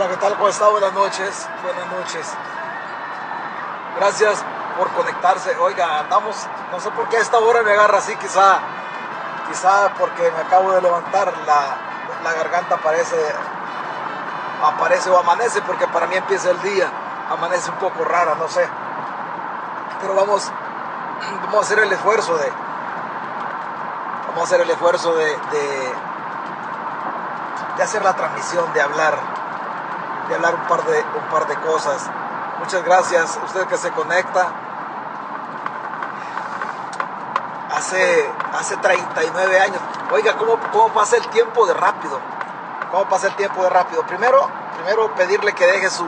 Hola, ¿qué tal? ¿Cómo está? Buenas noches. Buenas noches. Gracias por conectarse. Oiga, andamos, no sé por qué a esta hora me agarra así, quizá, quizá porque me acabo de levantar, la, la garganta aparece, aparece o amanece, porque para mí empieza el día, amanece un poco rara, no sé. Pero vamos, vamos a hacer el esfuerzo de, vamos a hacer el esfuerzo de, de hacer la transmisión, de hablar, de hablar un par de, un par de cosas. Muchas gracias usted que se conecta. Hace, hace 39 años. Oiga, ¿cómo, ¿cómo pasa el tiempo de rápido? ¿Cómo pasa el tiempo de rápido? Primero, primero pedirle que deje su,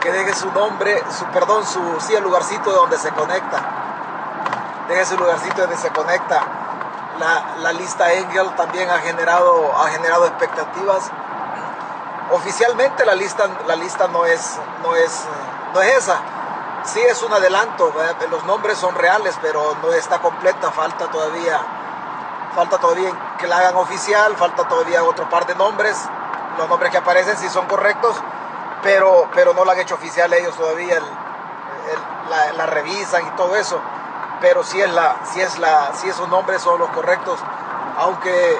que deje su nombre, su, perdón, su, sí, el lugarcito de donde se conecta. Deje su lugarcito donde se conecta. La, la lista Engel también ha generado, ha generado expectativas. Oficialmente la lista, la lista no, es, no, es, no es esa. Sí es un adelanto, los nombres son reales, pero no está completa, falta todavía, falta todavía que la hagan oficial, falta todavía otro par de nombres. Los nombres que aparecen sí son correctos, pero, pero no la han hecho oficial ellos todavía, la, la, revisan y todo eso. Pero sí es la, sí es la, sí esos nombres son los correctos, aunque,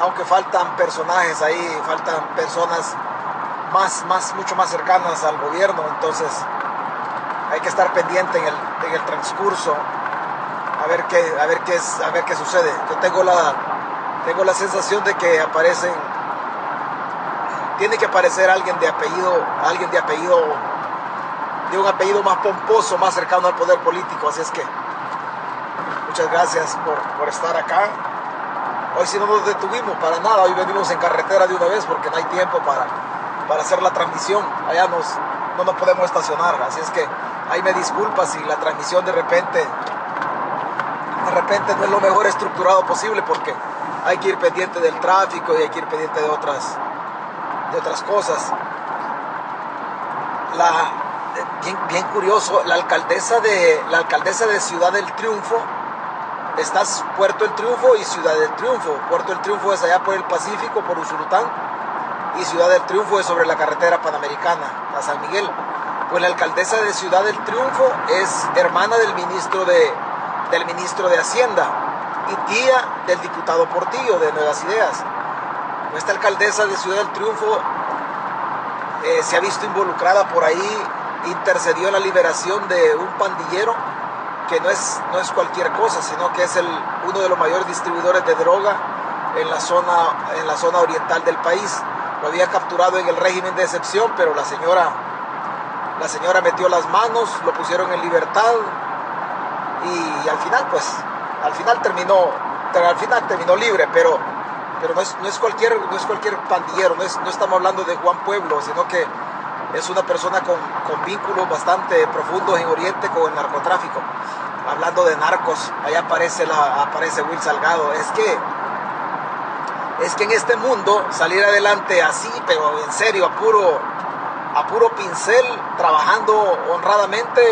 aunque faltan personajes ahí, faltan personas más, más, mucho más cercanas al gobierno, entonces hay que estar pendiente en el, en el transcurso a ver qué, a ver qué es, a ver qué sucede. Yo tengo la, tengo la sensación de que aparecen, tiene que aparecer alguien de apellido, alguien de apellido, de un apellido más pomposo, más cercano al poder político. Así es que muchas gracias por, por estar acá. Hoy si no nos detuvimos para nada, hoy venimos en carretera de una vez porque no hay tiempo para, para hacer la transmisión. Allá nos, no nos podemos estacionar, así es que ahí me disculpa si la transmisión de repente de repente no es lo mejor estructurado posible porque hay que ir pendiente del tráfico y hay que ir pendiente de otras de otras cosas. La, bien, bien curioso, la alcaldesa de la alcaldesa de Ciudad del Triunfo está Puerto del Triunfo y Ciudad del Triunfo. Puerto del Triunfo es allá por el Pacífico, por Usulután, y Ciudad del Triunfo es sobre la carretera panamericana a San Miguel. Pues la alcaldesa de Ciudad del Triunfo es hermana del ministro de, del ministro de Hacienda y tía del diputado Portillo de Nuevas Ideas. Esta alcaldesa de Ciudad del Triunfo eh, se ha visto involucrada por ahí, intercedió en la liberación de un pandillero que no es, no es cualquier cosa, sino que es el, uno de los mayores distribuidores de droga en la, zona, en la zona oriental del país. Lo había capturado en el régimen de excepción, pero la señora, la señora metió las manos, lo pusieron en libertad y al final, pues, al final terminó, al final terminó libre, pero, pero no, es, no, es cualquier, no es cualquier pandillero, no, es, no estamos hablando de Juan Pueblo, sino que es una persona con, con vínculos bastante profundos en Oriente con el narcotráfico. Hablando de narcos, ahí aparece, la, aparece Will Salgado. Es que, es que en este mundo salir adelante así, pero en serio, a puro, a puro pincel, trabajando honradamente,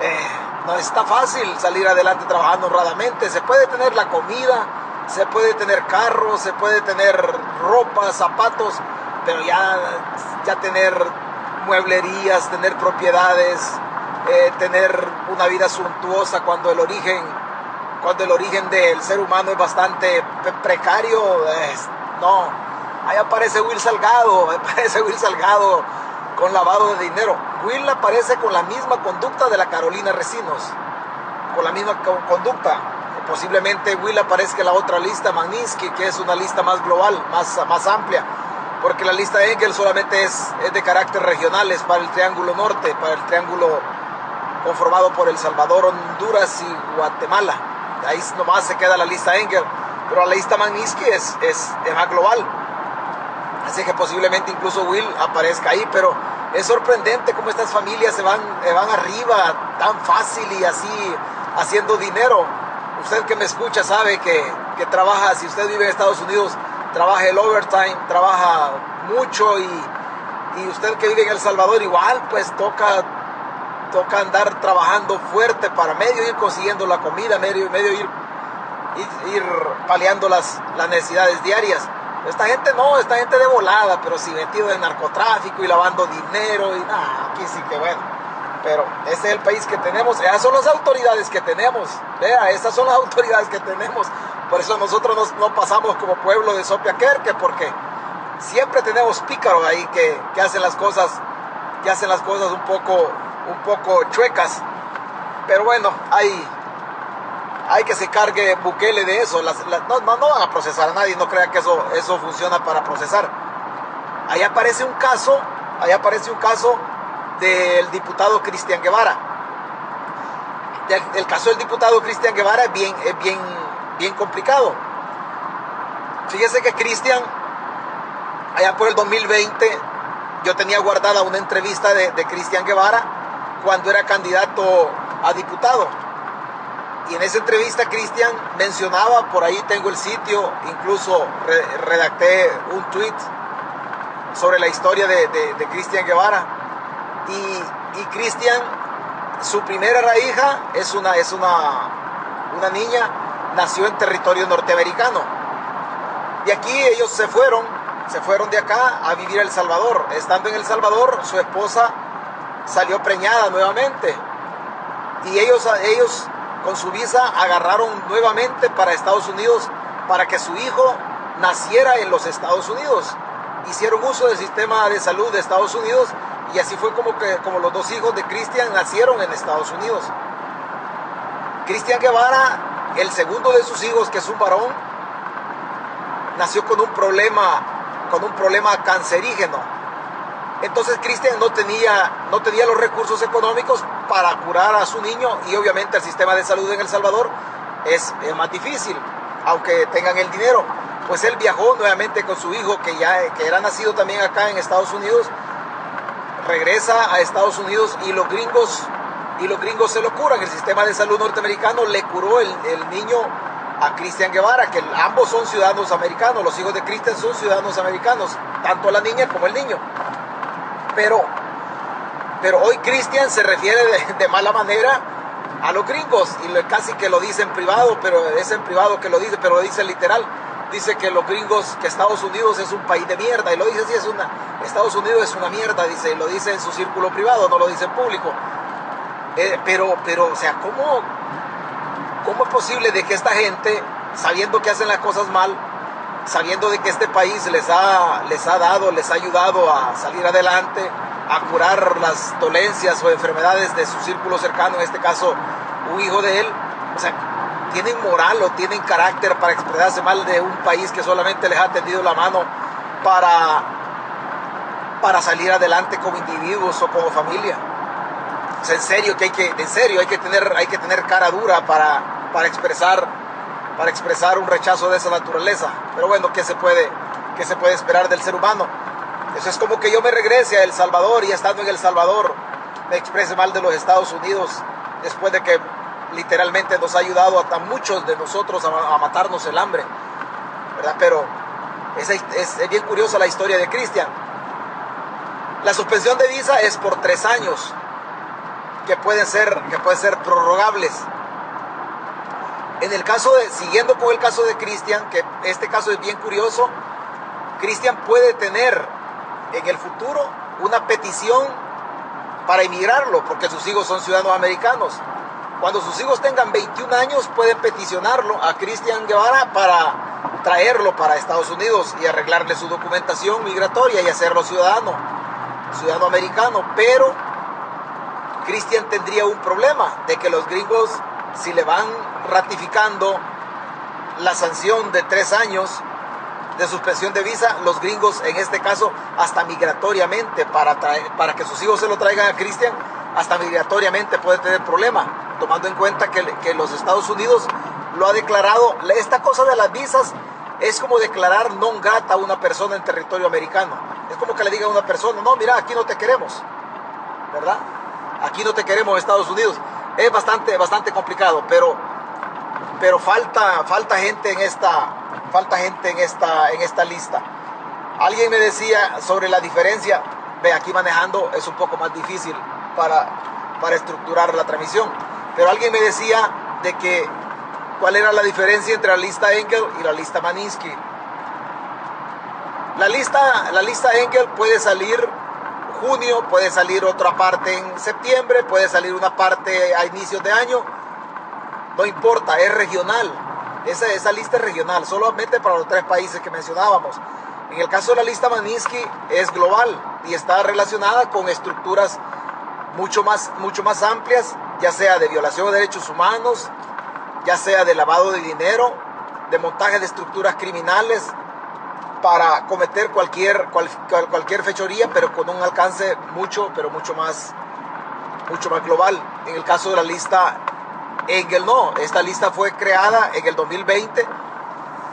eh, no está fácil salir adelante trabajando honradamente. Se puede tener la comida, se puede tener carros, se puede tener ropa, zapatos, pero ya, ya tener mueblerías, tener propiedades, eh, tener una vida suntuosa cuando el origen, cuando el origen del ser humano es bastante precario, no. Ahí aparece Will Salgado, aparece Will Salgado con lavado de dinero. Will aparece con la misma conducta de la Carolina Recinos, con la misma conducta. Posiblemente Will aparezca en la otra lista, Magnitsky, que es una lista más global, más, más amplia porque la lista de Engel solamente es, es, de carácter regional, es para el Triángulo Norte, para el Triángulo conformado por El Salvador, Honduras y Guatemala. Ahí nomás se queda la lista Engel, pero la lista Magnitsky es, es, es más global. Así que posiblemente incluso Will aparezca ahí, pero es sorprendente cómo estas familias se van, van arriba tan fácil y así haciendo dinero. Usted que me escucha sabe que, que trabaja, si usted vive en Estados Unidos, trabaja el overtime, trabaja mucho y, y, usted que vive en El Salvador igual, pues toca, toca andar trabajando fuerte para medio ir consiguiendo la comida, medio, medio ir, ir, paliando las, las necesidades diarias. Esta gente no, esta gente de volada, pero si metido en narcotráfico y lavando dinero y nada, aquí sí que bueno. Pero ese es el país que tenemos, esas son las autoridades que tenemos, vea, esas son las autoridades que tenemos. Por eso nosotros no, pasamos como pueblo de Sopiaquerque, porque siempre tenemos pícaros ahí que, que, hacen las cosas, que hacen las cosas un poco, un poco chuecas. Pero bueno, hay, hay que se cargue Bukele de eso. no, no, van a procesar a nadie, no crea que eso, eso funciona para procesar. Ahí aparece un caso, ahí aparece un caso del diputado Cristian Guevara. El, caso del diputado Cristian Guevara es bien, es bien, bien complicado. Fíjese que Cristian, allá por el 2020, yo tenía guardada una entrevista de Cristian Guevara cuando era candidato a diputado y en esa entrevista Cristian mencionaba, por ahí tengo el sitio, incluso redacté un tweet sobre la historia de, Cristian Guevara. Y, Cristian, su primera hija es una, es una, una niña, nació en territorio norteamericano. Y aquí ellos se fueron, se fueron de acá a vivir a El Salvador. Estando en El Salvador, su esposa salió preñada nuevamente. Y ellos, ellos con su visa agarraron nuevamente para Estados Unidos para que su hijo naciera en los Estados Unidos. Hicieron uso del sistema de salud de Estados Unidos y así fue como, que, como los dos hijos de Cristian nacieron en Estados Unidos. Cristian Guevara, el segundo de sus hijos, que es un varón, nació con un problema, con un problema cancerígeno. Entonces Cristian no tenía, no tenía los recursos económicos para curar a su niño y obviamente el sistema de salud en El Salvador es, más difícil, aunque tengan el dinero. Pues él viajó nuevamente con su hijo que ya que era nacido también acá en Estados Unidos, regresa a Estados Unidos y los gringos y los gringos se lo curan. El sistema de salud norteamericano le curó el, el niño a Cristian Guevara, que ambos son ciudadanos americanos, los hijos de Cristian son ciudadanos americanos, tanto la niña como el niño. Pero pero hoy Cristian se refiere de, mala manera a los gringos y casi que lo dice en privado, pero es en privado que lo dice, pero lo dice literal. Dice que los gringos, que Estados Unidos es un país de mierda, y lo dice así, es una, Estados Unidos es una mierda, dice, lo dice en su círculo privado, no lo dice en público. Eh, pero, pero, o sea, ¿cómo, ¿cómo es posible de que esta gente, sabiendo que hacen las cosas mal, sabiendo de que este país les ha, les ha dado, les ha ayudado a salir adelante, a curar las dolencias o enfermedades de su círculo cercano, en este caso un hijo de él, o sea, tienen moral o tienen carácter para expresarse mal de un país que solamente les ha tendido la mano para, para salir adelante como individuos o como familia. O sea, en serio que hay que, en serio hay que tener, hay que tener cara dura para, para expresar, para expresar un rechazo de esa naturaleza. Pero bueno, ¿qué se puede, qué se puede esperar del ser humano? Eso es como que yo me regrese a El Salvador y estando en El Salvador me exprese mal de los Estados Unidos después de que literalmente nos ha ayudado a muchos de nosotros a, matarnos el hambre. ¿verdad? Pero es, es, bien curiosa la historia de Cristian. La suspensión de visa es por tres años, que pueden ser, que pueden ser prorrogables. En el caso de, siguiendo con el caso de Cristian, que este caso es bien curioso, Cristian puede tener en el futuro una petición para emigrarlo, porque sus hijos son ciudadanos americanos. Cuando sus hijos tengan 21 años, pueden peticionarlo a Cristian Guevara para traerlo para Estados Unidos y arreglarle su documentación migratoria y hacerlo ciudadano, ciudadano americano. Pero Cristian tendría un problema de que los gringos, si le van ratificando la sanción de tres años, de suspensión de visa, los gringos en este caso hasta migratoriamente para, para que sus hijos se lo traigan a Cristian, hasta migratoriamente puede tener problema, tomando en cuenta que, que los Estados Unidos lo ha declarado, esta cosa de las visas es como declarar non grata a una persona en territorio americano. Es como que le diga a una persona, no, mira, aquí no te queremos, ¿verdad? Aquí no te queremos Estados Unidos. Es bastante, bastante complicado, pero, pero falta, falta gente en esta, falta gente en esta, en esta lista. Alguien me decía sobre la diferencia, ve aquí manejando es un poco más difícil para, para estructurar la transmisión, pero alguien me decía de que cuál era la diferencia entre la lista Engel y la lista Maninsky. La lista, la lista Engel puede salir junio, puede salir otra parte en septiembre, puede salir una parte a inicios de año. No importa, es regional. Esa, lista es regional, solamente para los tres países que mencionábamos. En el caso de la lista Maninsky es global y está relacionada con estructuras mucho más, mucho más amplias, ya sea de violación de derechos humanos, ya sea de lavado de dinero, de montaje de estructuras criminales, para cometer cualquier, cualquier fechoría, pero con un alcance mucho, pero mucho más, mucho más global. En el caso de la lista no. Esta lista fue creada en el 2020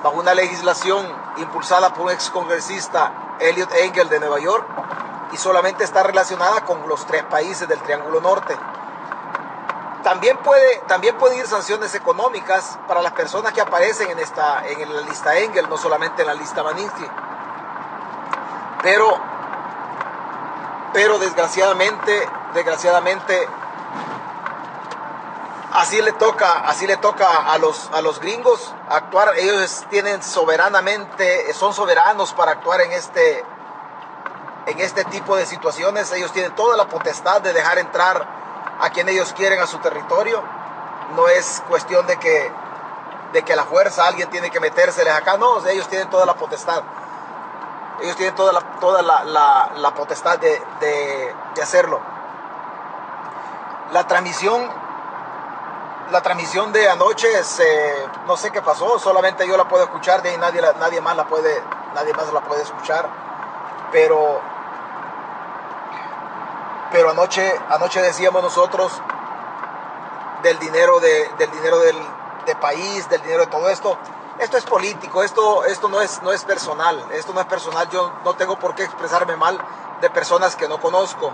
bajo una legislación impulsada por un excongresista Elliot Engel de Nueva York y solamente está relacionada con los tres países del Triángulo Norte. También puede, también puede ir sanciones económicas para las personas que aparecen en, esta, en la lista Engel, no solamente en la lista Maninsky. Pero, pero desgraciadamente, desgraciadamente, así le toca, así le toca a los, a los gringos actuar. Ellos tienen soberanamente, son soberanos para actuar en este, en este tipo de situaciones. Ellos tienen toda la potestad de dejar entrar a quien ellos quieren a su territorio. No es cuestión de que, de que la fuerza alguien tiene que metérseles acá. No, ellos tienen toda la potestad. Ellos tienen toda la, toda la, potestad de, de, hacerlo. La transmisión, la transmisión de anoche, no sé qué pasó, solamente yo la puedo escuchar, de ahí nadie, nadie más la puede, nadie más la puede escuchar. Pero pero anoche, anoche decíamos nosotros del dinero, de, del dinero del país, del dinero de todo esto. Esto es político, esto, esto no, es, no es personal, esto no es personal. Yo no tengo por qué expresarme mal de personas que no conozco.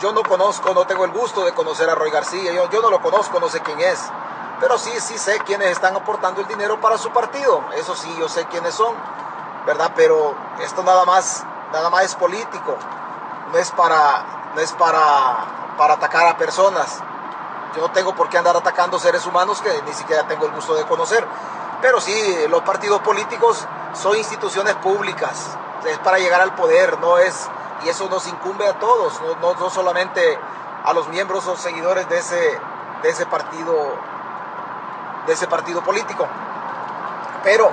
Yo no conozco, no tengo el gusto de conocer a Roy García, yo, no lo conozco, no sé quién es. Pero sí, sí sé quiénes están aportando el dinero para su partido. Eso sí, yo sé quiénes son, ¿verdad? Pero esto nada más, nada más es político. No es para, no es para, para atacar a personas. Yo no tengo por qué andar atacando seres humanos que ni siquiera tengo el gusto de conocer. Pero sí, los partidos políticos son instituciones públicas. Es para llegar al poder, no es, y eso nos incumbe a todos, no, solamente a los miembros o seguidores de ese, partido, de ese partido político. Pero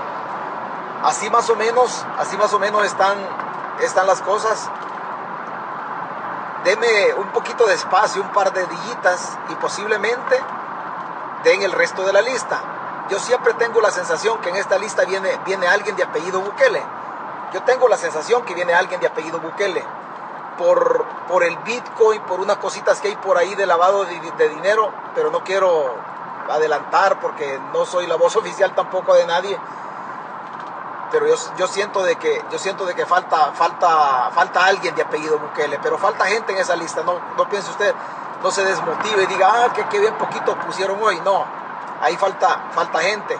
así más o menos, así más o menos están, están las cosas deme un poquito de espacio, un par de dillitas y posiblemente den el resto de la lista. Yo siempre tengo la sensación que en esta lista viene, viene alguien de apellido Bukele. Yo tengo la sensación que viene alguien de apellido Bukele. Por, por el Bitcoin, por unas cositas que hay por ahí de lavado de, dinero, pero no quiero adelantar porque no soy la voz oficial tampoco de nadie. Pero yo, yo, siento de que yo siento de que falta falta falta alguien de apellido Bukele pero falta gente en esa lista no no piense usted no se desmotive y diga ah que, bien poquito pusieron hoy no ahí falta falta gente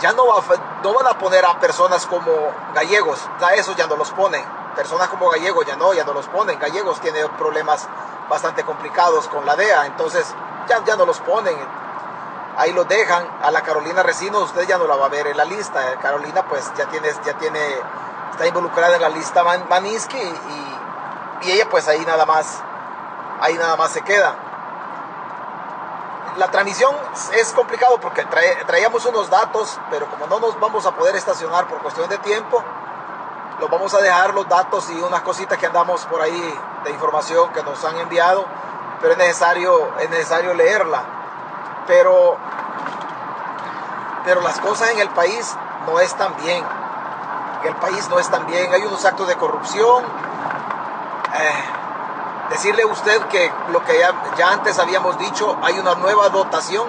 ya no, va, no van a poner a personas como gallegos ya eso ya no los ponen personas como gallegos ya no ya no los ponen gallegos tiene problemas bastante complicados con la DEA entonces ya, ya no los ponen ahí lo dejan. A la Carolina Recino usted ya no la va a ver en la lista. Eh, Carolina pues ya tiene, ya tiene, está involucrada en la lista Maninsky y, y, ella pues ahí nada más, ahí nada más se queda. La transmisión es complicado porque traíamos unos datos, pero como no nos vamos a poder estacionar por cuestión de tiempo, los vamos a dejar los datos y unas cositas que andamos por ahí de información que nos han enviado, pero es necesario, es necesario leerla pero, pero las cosas en el país no están bien. En el país no están bien. Hay unos actos de corrupción. Eh, decirle a usted que lo que ya, antes habíamos dicho, hay una nueva dotación.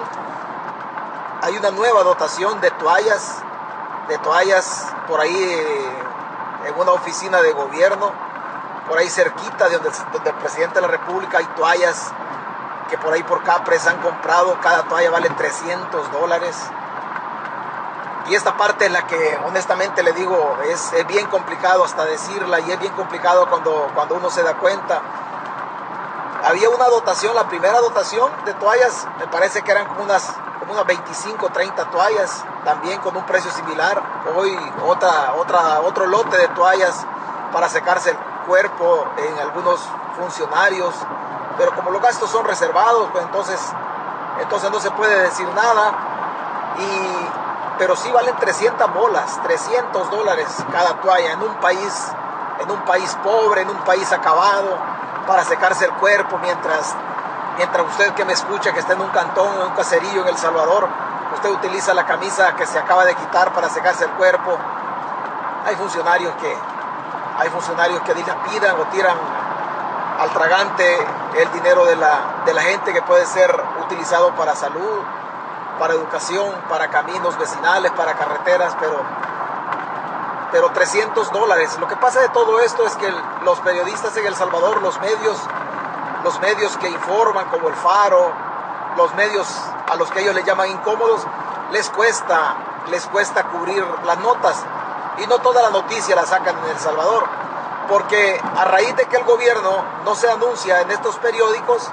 Hay una nueva dotación de toallas, de toallas por ahí en una oficina de gobierno, por ahí cerquita de donde, el presidente de la República hay toallas que por ahí por Capres han comprado, cada toalla vale 300 dólares. Y esta parte es la que honestamente le digo, es, bien complicado hasta decirla y es bien complicado cuando, cuando uno se da cuenta. Había una dotación, la primera dotación de toallas, me parece que eran como unas, como unas 25, 30 toallas, también con un precio similar. Hoy otra, otra, otro lote de toallas para secarse el cuerpo en algunos funcionarios, pero como los gastos son reservados, pues entonces, entonces no se puede decir nada. Y, pero sí valen 300 bolas, 300 dólares cada toalla en un país, en un país pobre, en un país acabado, para secarse el cuerpo mientras Mientras usted que me escucha, que está en un cantón, en un caserío en El Salvador, usted utiliza la camisa que se acaba de quitar para secarse el cuerpo. Hay funcionarios que, hay funcionarios que dilapidan o tiran al tragante el dinero de la, de la gente que puede ser utilizado para salud, para educación, para caminos vecinales, para carreteras, pero, pero 300 dólares. Lo que pasa de todo esto es que los periodistas en El Salvador, los medios, los medios que informan como el Faro, los medios a los que ellos le llaman incómodos, les cuesta, les cuesta cubrir las notas y no toda la noticia la sacan en El Salvador, porque a raíz de que el gobierno no se anuncia en estos periódicos,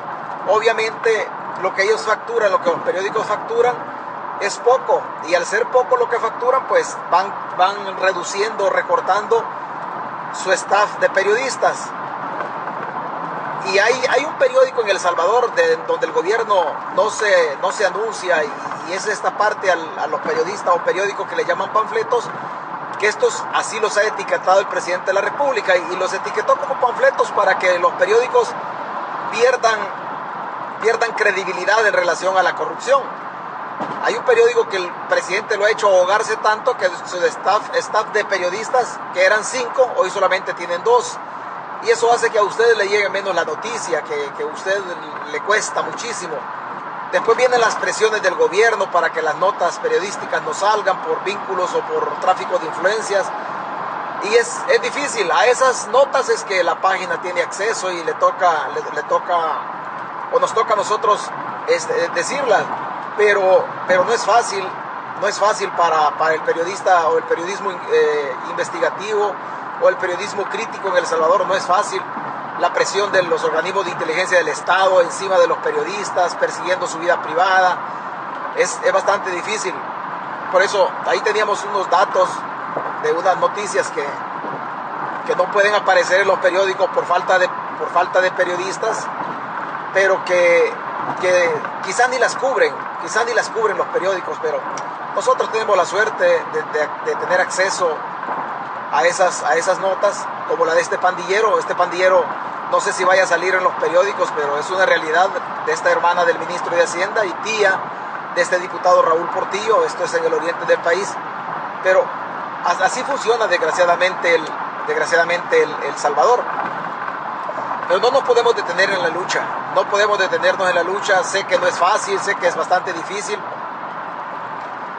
obviamente lo que ellos facturan, lo que los periódicos facturan, es poco y al ser poco lo que facturan, pues van, van reduciendo, recortando su staff de periodistas. Y hay, hay un periódico en El Salvador de, donde el gobierno no se, no se anuncia y, es esta parte a los periodistas o periódicos que le llaman panfletos, que estos así los ha etiquetado el presidente de la República y, los etiquetó como panfletos para que los periódicos pierdan, pierdan credibilidad en relación a la corrupción. Hay un periódico que el presidente lo ha hecho ahogarse tanto que su staff, de periodistas, que eran cinco, hoy solamente tienen dos y eso hace que a ustedes le llegue menos la noticia, que, que a usted le cuesta muchísimo. Después vienen las presiones del gobierno para que las notas periodísticas no salgan por vínculos o por tráfico de influencias. Y es, es difícil. A esas notas es que la página tiene acceso y le toca, le, toca o nos toca a nosotros este, decirlas. Pero, pero no es fácil. No es fácil para, para el periodista o el periodismo eh, investigativo o el periodismo crítico en El Salvador no es fácil. La presión de los organismos de inteligencia del Estado encima de los periodistas, persiguiendo su vida privada, es, es bastante difícil. Por eso ahí teníamos unos datos de unas noticias que, que no pueden aparecer en los periódicos por falta de, por falta de periodistas, pero que, que quizás ni las cubren, quizás ni las cubren los periódicos, pero nosotros tenemos la suerte de, tener acceso a esas, a esas notas, como la de este pandillero. Este pandillero no sé si vaya a salir en los periódicos, pero es una realidad de esta hermana del ministro de Hacienda y tía de este diputado Raúl Portillo. Esto es en el oriente del país. Pero así funciona desgraciadamente el, desgraciadamente el Salvador. Pero no nos podemos detener en la lucha, no podemos detenernos en la lucha. Sé que no es fácil, sé que es bastante difícil,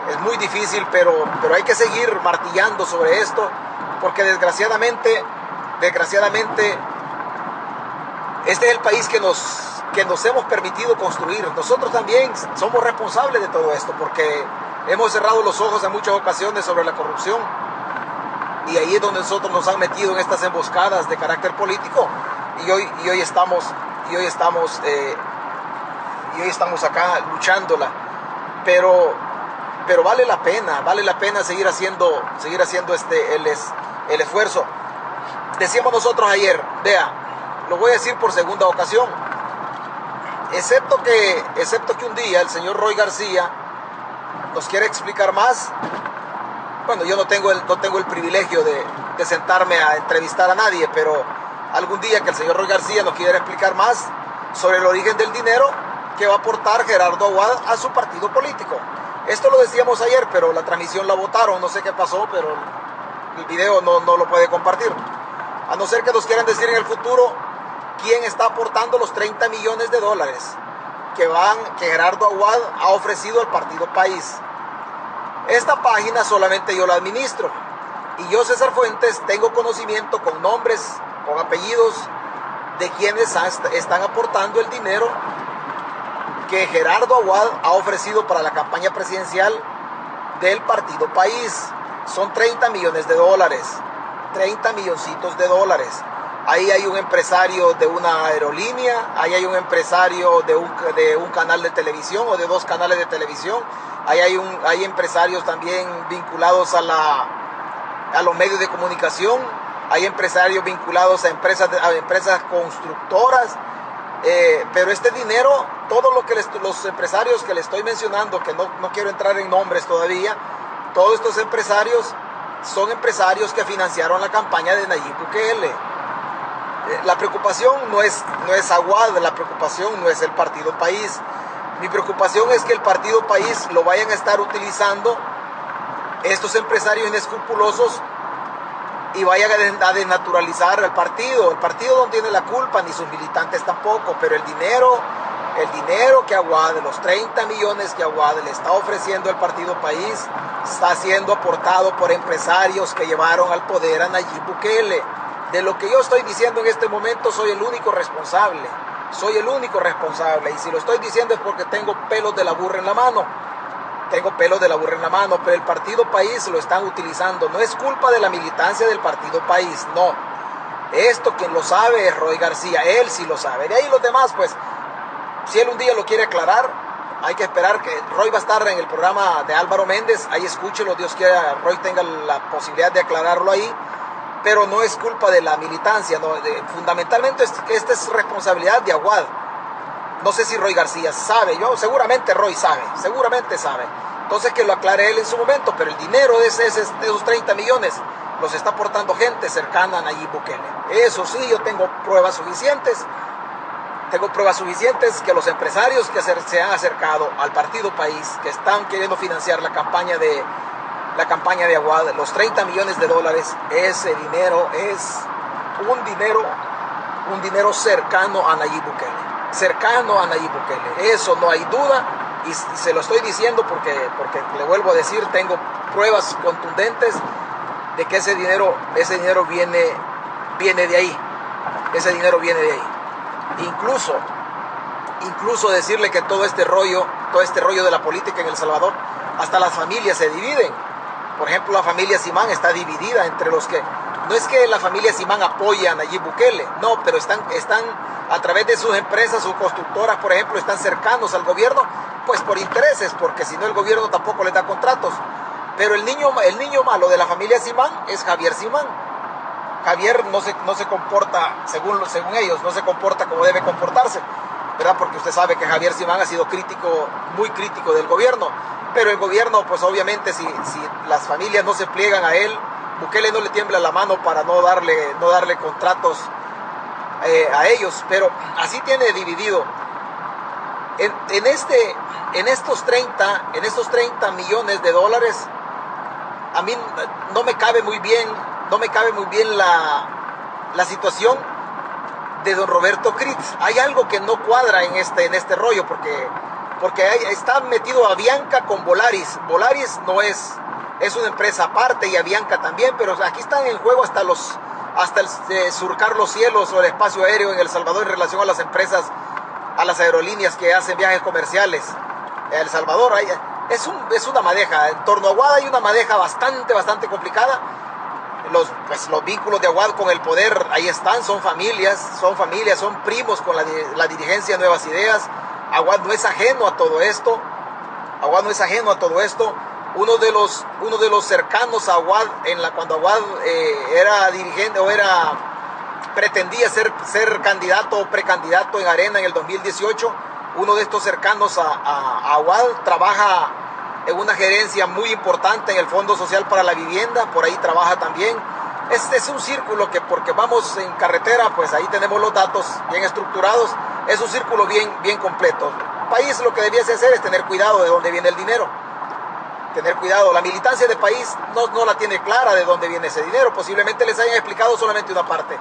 es muy difícil, pero, pero hay que seguir martillando sobre esto porque desgraciadamente, desgraciadamente, este es el país que nos, que nos hemos permitido construir. Nosotros también somos responsables de todo esto, porque hemos cerrado los ojos en muchas ocasiones sobre la corrupción. Y ahí es donde nosotros nos han metido en estas emboscadas de carácter político. Y hoy, y hoy estamos, y hoy estamos, eh, y hoy estamos acá luchándola. Pero pero vale la pena, vale la pena seguir haciendo, seguir haciendo este, el, el esfuerzo. Decíamos nosotros ayer, vea, lo voy a decir por segunda ocasión, excepto que, excepto que un día el señor Roy García nos quiere explicar más, bueno, yo no tengo el, no tengo el privilegio de, de sentarme a entrevistar a nadie, pero algún día que el señor Roy García nos quiera explicar más sobre el origen del dinero que va a aportar Gerardo Aguad a su partido político. Esto lo decíamos ayer, pero la transmisión la votaron, no sé qué pasó, pero el video no, no lo puede compartir. A no ser que nos quieran decir en el futuro quién está aportando los 30 millones de dólares que van, que Gerardo Aguad ha ofrecido al partido País. Esta página solamente yo la administro. Y yo, César Fuentes, tengo conocimiento con nombres, con apellidos de quienes están aportando el dinero que Gerardo Aguad ha ofrecido para la campaña presidencial del partido País. Son 30 millones de dólares. 30 milloncitos de dólares. ahí hay un empresario de una aerolínea, ahí hay un empresario de un, canal de televisión o de dos canales de televisión, ahí hay, hay empresarios también vinculados a, la, a los medios de comunicación, hay empresarios vinculados a empresas, a empresas constructoras, eh, pero este dinero, todo lo que los empresarios que le estoy mencionando, que no, no quiero entrar en nombres todavía, todos estos empresarios son empresarios que financiaron la campaña de Nayib Bukele. Eh, la preocupación no es, no es Aguad, la preocupación no es el Partido País. Mi preocupación es que el Partido País lo vayan a estar utilizando estos empresarios inescrupulosos y vayan a desnaturalizar al partido. El partido no tiene la culpa, ni sus militantes tampoco, pero el dinero, el dinero que Aguade, los 30 millones que Aguade le está ofreciendo al partido país, está siendo aportado por empresarios que llevaron al poder a Nayib Bukele. De lo que yo estoy diciendo en este momento, soy el único responsable. Soy el único responsable. Y si lo estoy diciendo es porque tengo pelos de la burra en la mano tengo pelo de la burra en la mano, pero el Partido País lo están utilizando. No es culpa de la militancia del Partido País, no. Esto quien lo sabe es Roy García, él sí lo sabe. De ahí los demás, pues, si él un día lo quiere aclarar, hay que esperar que Roy va a estar en el programa de Álvaro Méndez, ahí escúchelo, Dios quiera, Roy tenga la posibilidad de aclararlo ahí, pero no es culpa de la militancia, no, fundamentalmente esta es responsabilidad de Aguad no sé si Roy García sabe, yo seguramente Roy sabe, seguramente sabe. Entonces que lo aclare él en su momento, pero el dinero de, ese, de esos 30 millones los está aportando gente cercana a Nayib Bukele. Eso sí, yo tengo pruebas suficientes. Tengo pruebas suficientes que los empresarios que se han acercado al partido país, que están queriendo financiar la campaña de la campaña de Aguad, los 30 millones de dólares, ese dinero es un dinero, un dinero cercano a Nayib Bukele cercano a Nayib Bukele. Eso no hay duda y se lo estoy diciendo porque, porque le vuelvo a decir, tengo pruebas contundentes de que ese dinero, ese dinero viene, viene de ahí. Ese dinero viene de ahí. Incluso, incluso decirle que todo este rollo, todo este rollo de la política en El Salvador, hasta las familias se dividen. Por ejemplo, la familia Simán está dividida entre los que no es que la familia Simán apoye a Nayib Bukele, no, pero están, están a través de sus empresas, sus constructoras, por ejemplo, están cercanos al gobierno, pues por intereses, porque si no el gobierno tampoco les da contratos. Pero el niño, el niño malo de la familia Simán es Javier Simán. Javier no se, no se comporta, según, según ellos, no se comporta como debe comportarse, ¿verdad? Porque usted sabe que Javier Simán ha sido crítico, muy crítico del gobierno. Pero el gobierno, pues obviamente, si, si las familias no se pliegan a él, Bukele no le tiembla la mano para no darle, no darle contratos eh, a ellos, pero así tiene dividido. En, este, en, estos 30, en estos 30 millones de dólares, a mí no me cabe muy bien, no me cabe muy bien la, la situación de don Roberto Critz. Hay algo que no cuadra en este, en este rollo, porque, porque está metido a Bianca con Volaris. Volaris no es es una empresa aparte y Avianca también, pero aquí están en juego hasta los hasta el, eh, surcar los cielos o el espacio aéreo en El Salvador en relación a las empresas, a las aerolíneas que hacen viajes comerciales. En El Salvador es, un, es una madeja, en torno a Aguada hay una madeja bastante, bastante complicada. Los, pues, los vínculos de Aguad con el poder ahí están, son familias, son familias, son primos con la, la dirigencia Nuevas Ideas. Aguad no es ajeno a todo esto. Aguad no es ajeno a todo esto uno de los, uno de los cercanos a Aguad, en la, cuando Aguad eh, era dirigente o era, pretendía ser, ser candidato o precandidato en Arena en el 2018, uno de estos cercanos a, a, trabaja en una gerencia muy importante en el Fondo Social para la Vivienda, por ahí trabaja también. Este es un círculo que porque vamos en carretera, pues ahí tenemos los datos bien estructurados, es un círculo bien, bien completo. El país lo que debiese hacer es tener cuidado de dónde viene el dinero tener cuidado. La militancia del país no, no la tiene clara de dónde viene ese dinero. Posiblemente les hayan explicado solamente una parte.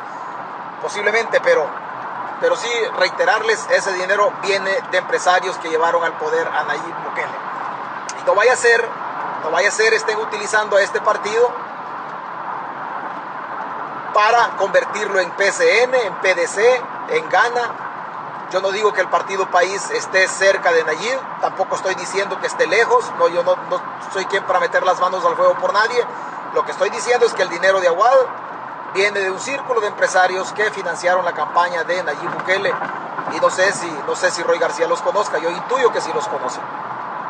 Posiblemente, pero, pero sí reiterarles, ese dinero viene de empresarios que llevaron al poder a Nayib Bukele. Y no vaya a ser, no vaya a ser, estén utilizando a este partido para convertirlo en PCN, en PDC, en Ghana, yo no digo que el partido país esté cerca de Nayib, tampoco estoy diciendo que esté lejos, no, yo no, soy quien para meter las manos al fuego por nadie. Lo que estoy diciendo es que el dinero de Aguad viene de un círculo de empresarios que financiaron la campaña de Nayib Bukele y no sé si, no sé si Roy García los conozca, yo intuyo que sí los conoce,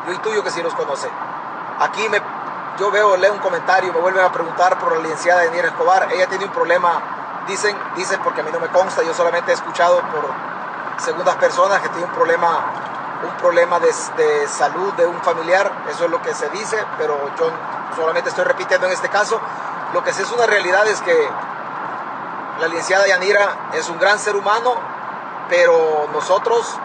yo intuyo que sí los conoce. Aquí me, yo veo, leo un comentario, me vuelven a preguntar por la licenciada de Nier Escobar, ella tiene un problema, dicen, dicen porque a mí no me consta, yo solamente he escuchado por segundas personas que tiene un problema, un problema de salud de un familiar, eso es lo que se dice, pero yo solamente estoy repitiendo en este caso, lo que sí es una realidad es que la licenciada Yanira es un gran ser humano, pero nosotros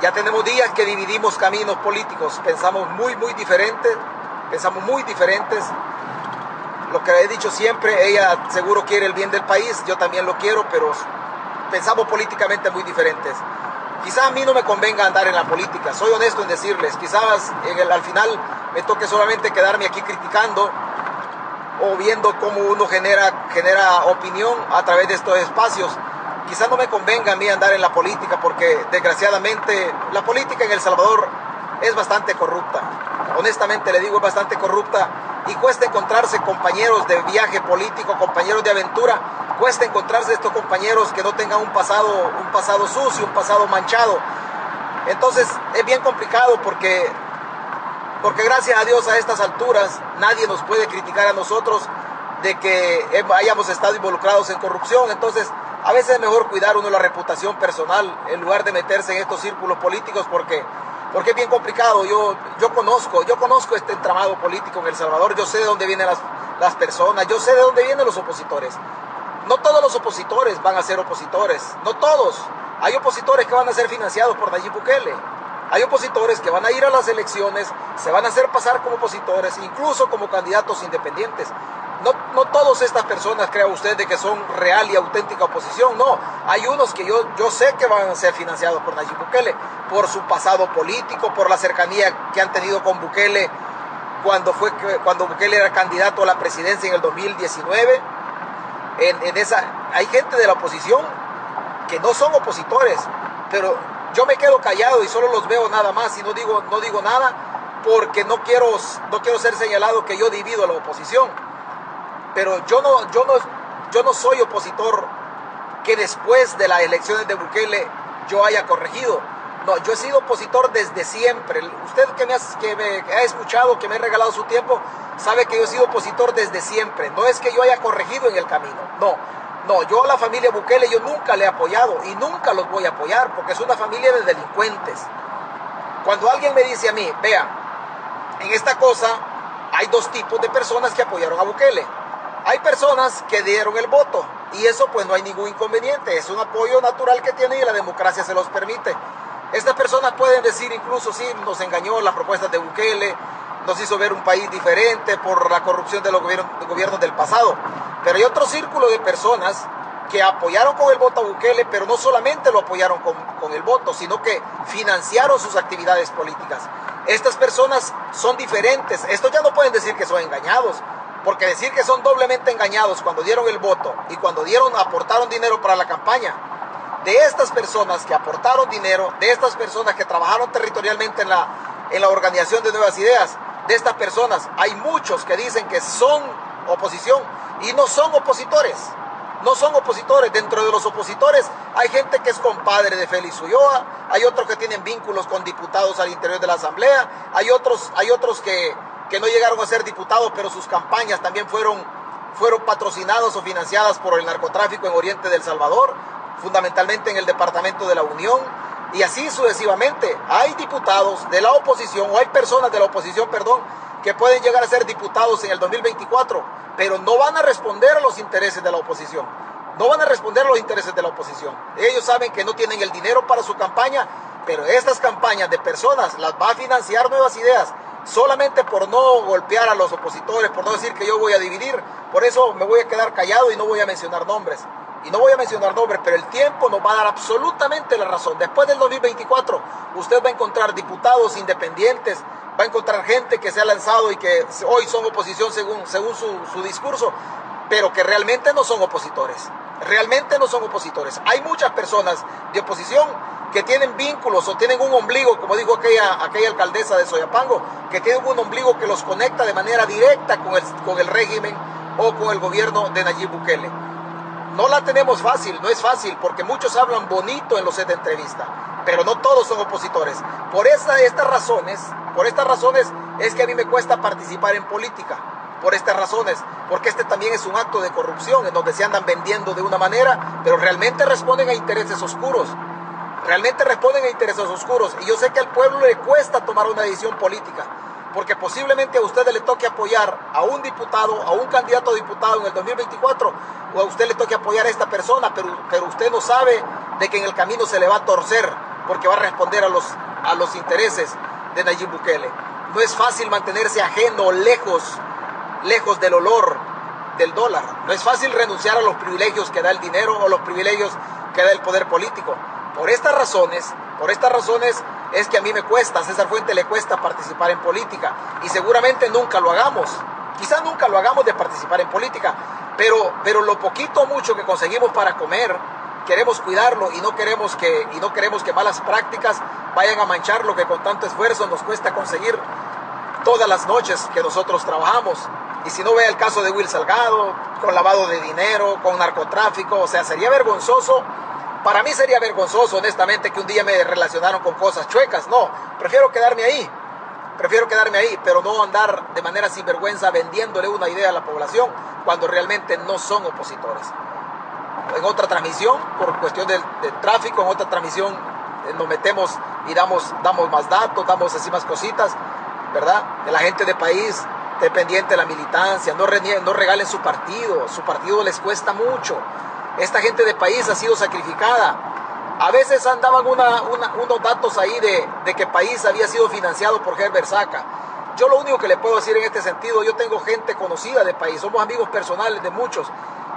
ya tenemos días que dividimos caminos políticos, pensamos muy, muy diferentes, pensamos muy diferentes. Lo que he dicho siempre, ella seguro quiere el bien del país, yo también lo quiero, pero pensamos políticamente muy diferentes. Quizás a mí no me convenga andar en la política, soy honesto en decirles, quizás en el, al final me toque solamente quedarme aquí criticando o viendo cómo uno genera, genera opinión a través de estos espacios. Quizás no me convenga a mí andar en la política porque desgraciadamente la política en El Salvador es bastante corrupta. Honestamente le digo, es bastante corrupta y cuesta encontrarse compañeros de viaje político, compañeros de aventura, cuesta encontrarse estos compañeros que no tengan un pasado, un pasado sucio, un pasado manchado. Entonces es bien complicado porque porque gracias a Dios a estas alturas nadie nos puede criticar a nosotros de que hayamos estado involucrados en corrupción. Entonces, a veces es mejor cuidar uno la reputación personal en lugar de meterse en estos círculos políticos porque, porque es bien complicado. Yo, yo conozco, yo conozco este entramado político en El Salvador, yo sé de dónde vienen las, las personas, yo sé de dónde vienen los opositores. No todos los opositores van a ser opositores, no todos. Hay opositores que van a ser financiados por Nayib Bukele. Hay opositores que van a ir a las elecciones, se van a hacer pasar como opositores, incluso como candidatos independientes. No, no todas estas personas, crea usted, de que son real y auténtica oposición. No, hay unos que yo, yo sé que van a ser financiados por Nayib Bukele, por su pasado político, por la cercanía que han tenido con Bukele cuando, fue, cuando Bukele era candidato a la presidencia en el 2019. En, en esa, hay gente de la oposición que no son opositores, pero yo me quedo callado y solo los veo nada más y no digo, no digo nada porque no quiero, no quiero ser señalado que yo divido a la oposición. Pero yo no, yo no, yo no soy opositor que después de las elecciones de Bukele yo haya corregido. No, yo he sido opositor desde siempre. Usted que me, ha, escuchado, que me ha regalado su tiempo, sabe que yo he sido opositor desde siempre. No es que yo haya corregido en el camino, no. No, yo a la familia Bukele yo nunca le he apoyado y nunca los voy a apoyar porque es una familia de delincuentes. Cuando alguien me dice a mí, vea, en esta cosa hay dos tipos de personas que apoyaron a Bukele. Hay personas que dieron el voto y eso pues no hay ningún inconveniente, es un apoyo natural que tienen y la democracia se los permite. Estas personas pueden decir incluso, sí, nos engañó las propuestas de Bukele, nos hizo ver un país diferente por la corrupción de los gobiernos, gobiernos del pasado. Pero hay otro círculo de personas que apoyaron con el voto a Bukele, pero no solamente lo apoyaron con, con, el voto, sino que financiaron sus actividades políticas. Estas personas son diferentes. Estos ya no pueden decir que son engañados, porque decir que son doblemente engañados cuando dieron el voto y cuando dieron, aportaron dinero para la campaña, de estas personas que aportaron dinero, de estas personas que trabajaron territorialmente en la, en la organización de nuevas ideas, de estas personas, hay muchos que dicen que son oposición y no son opositores. No son opositores. Dentro de los opositores hay gente que es compadre de Félix Ulloa, hay otros que tienen vínculos con diputados al interior de la Asamblea, hay otros, hay otros que, que no llegaron a ser diputados, pero sus campañas también fueron, fueron patrocinadas o financiadas por el narcotráfico en Oriente del Salvador, fundamentalmente en el Departamento de la Unión y así sucesivamente. Hay diputados de la oposición o hay personas de la oposición, perdón, que pueden llegar a ser diputados en el 2024, pero no van a responder a los intereses de la oposición. No van a responder a los intereses de la oposición. Ellos saben que no tienen el dinero para su campaña, pero estas campañas de personas las va a financiar nuevas ideas, solamente por no golpear a los opositores, por no decir que yo voy a dividir. Por eso me voy a quedar callado y no voy a mencionar nombres y no voy a mencionar nombres, pero el tiempo nos va a dar absolutamente la razón. Después del 2024, usted va a encontrar diputados independientes, va a encontrar gente que se ha lanzado y que hoy son oposición según, según su, su discurso, pero que realmente no son opositores. Realmente no son opositores. Hay muchas personas de oposición que tienen vínculos o tienen un ombligo, como dijo aquella, aquella alcaldesa de Soyapango, que tienen un ombligo que los conecta de manera directa con el, con el régimen o con el gobierno de Nayib Bukele. no la tenemos fácil, no es fácil, porque muchos hablan bonito en los set de entrevista, pero no todos son opositores. Por esa, estas razones, por estas razones es que a mí me cuesta participar en política. Por estas razones, porque este también es un acto de corrupción en donde se andan vendiendo de una manera, pero realmente responden a intereses oscuros. Realmente responden a intereses oscuros. Y yo sé que al pueblo le cuesta tomar una decisión política porque posiblemente a usted le toque apoyar a un diputado, a un candidato a diputado en el 2024, o a usted le toque apoyar a esta persona, pero, usted no sabe de que en el camino se le va a torcer, porque va a responder a los, a los intereses de Nayib Bukele. No es fácil mantenerse ajeno, lejos, lejos del olor del dólar. No es fácil renunciar a los privilegios que da el dinero o los privilegios que da el poder político. Por estas razones, por estas razones es que a mí me cuesta, a César Fuente le cuesta participar en política y seguramente nunca lo hagamos. Quizá nunca lo hagamos de participar en política, pero, pero lo poquito mucho que conseguimos para comer, queremos cuidarlo y no queremos, que, y no queremos que malas prácticas vayan a manchar lo que con tanto esfuerzo nos cuesta conseguir todas las noches que nosotros trabajamos. Y si no vea el caso de Will Salgado, con lavado de dinero, con narcotráfico, o sea, sería vergonzoso para mí sería vergonzoso, honestamente, que un día me relacionaron con cosas chuecas. No, prefiero quedarme ahí. Prefiero quedarme ahí, pero no andar de manera sinvergüenza vendiéndole una idea a la población cuando realmente no son opositores. En otra transmisión, por cuestión del, tráfico, en otra transmisión eh, nos metemos y damos, damos más datos, damos así más cositas, ¿verdad? De la gente de país dependiente de la militancia, no, regalen su partido, su partido les cuesta mucho esta gente de país ha sido sacrificada. A veces andaban unos datos ahí de, de, que país había sido financiado por Herbert Saca. Yo lo único que le puedo decir en este sentido, yo tengo gente conocida de país, somos amigos personales de muchos,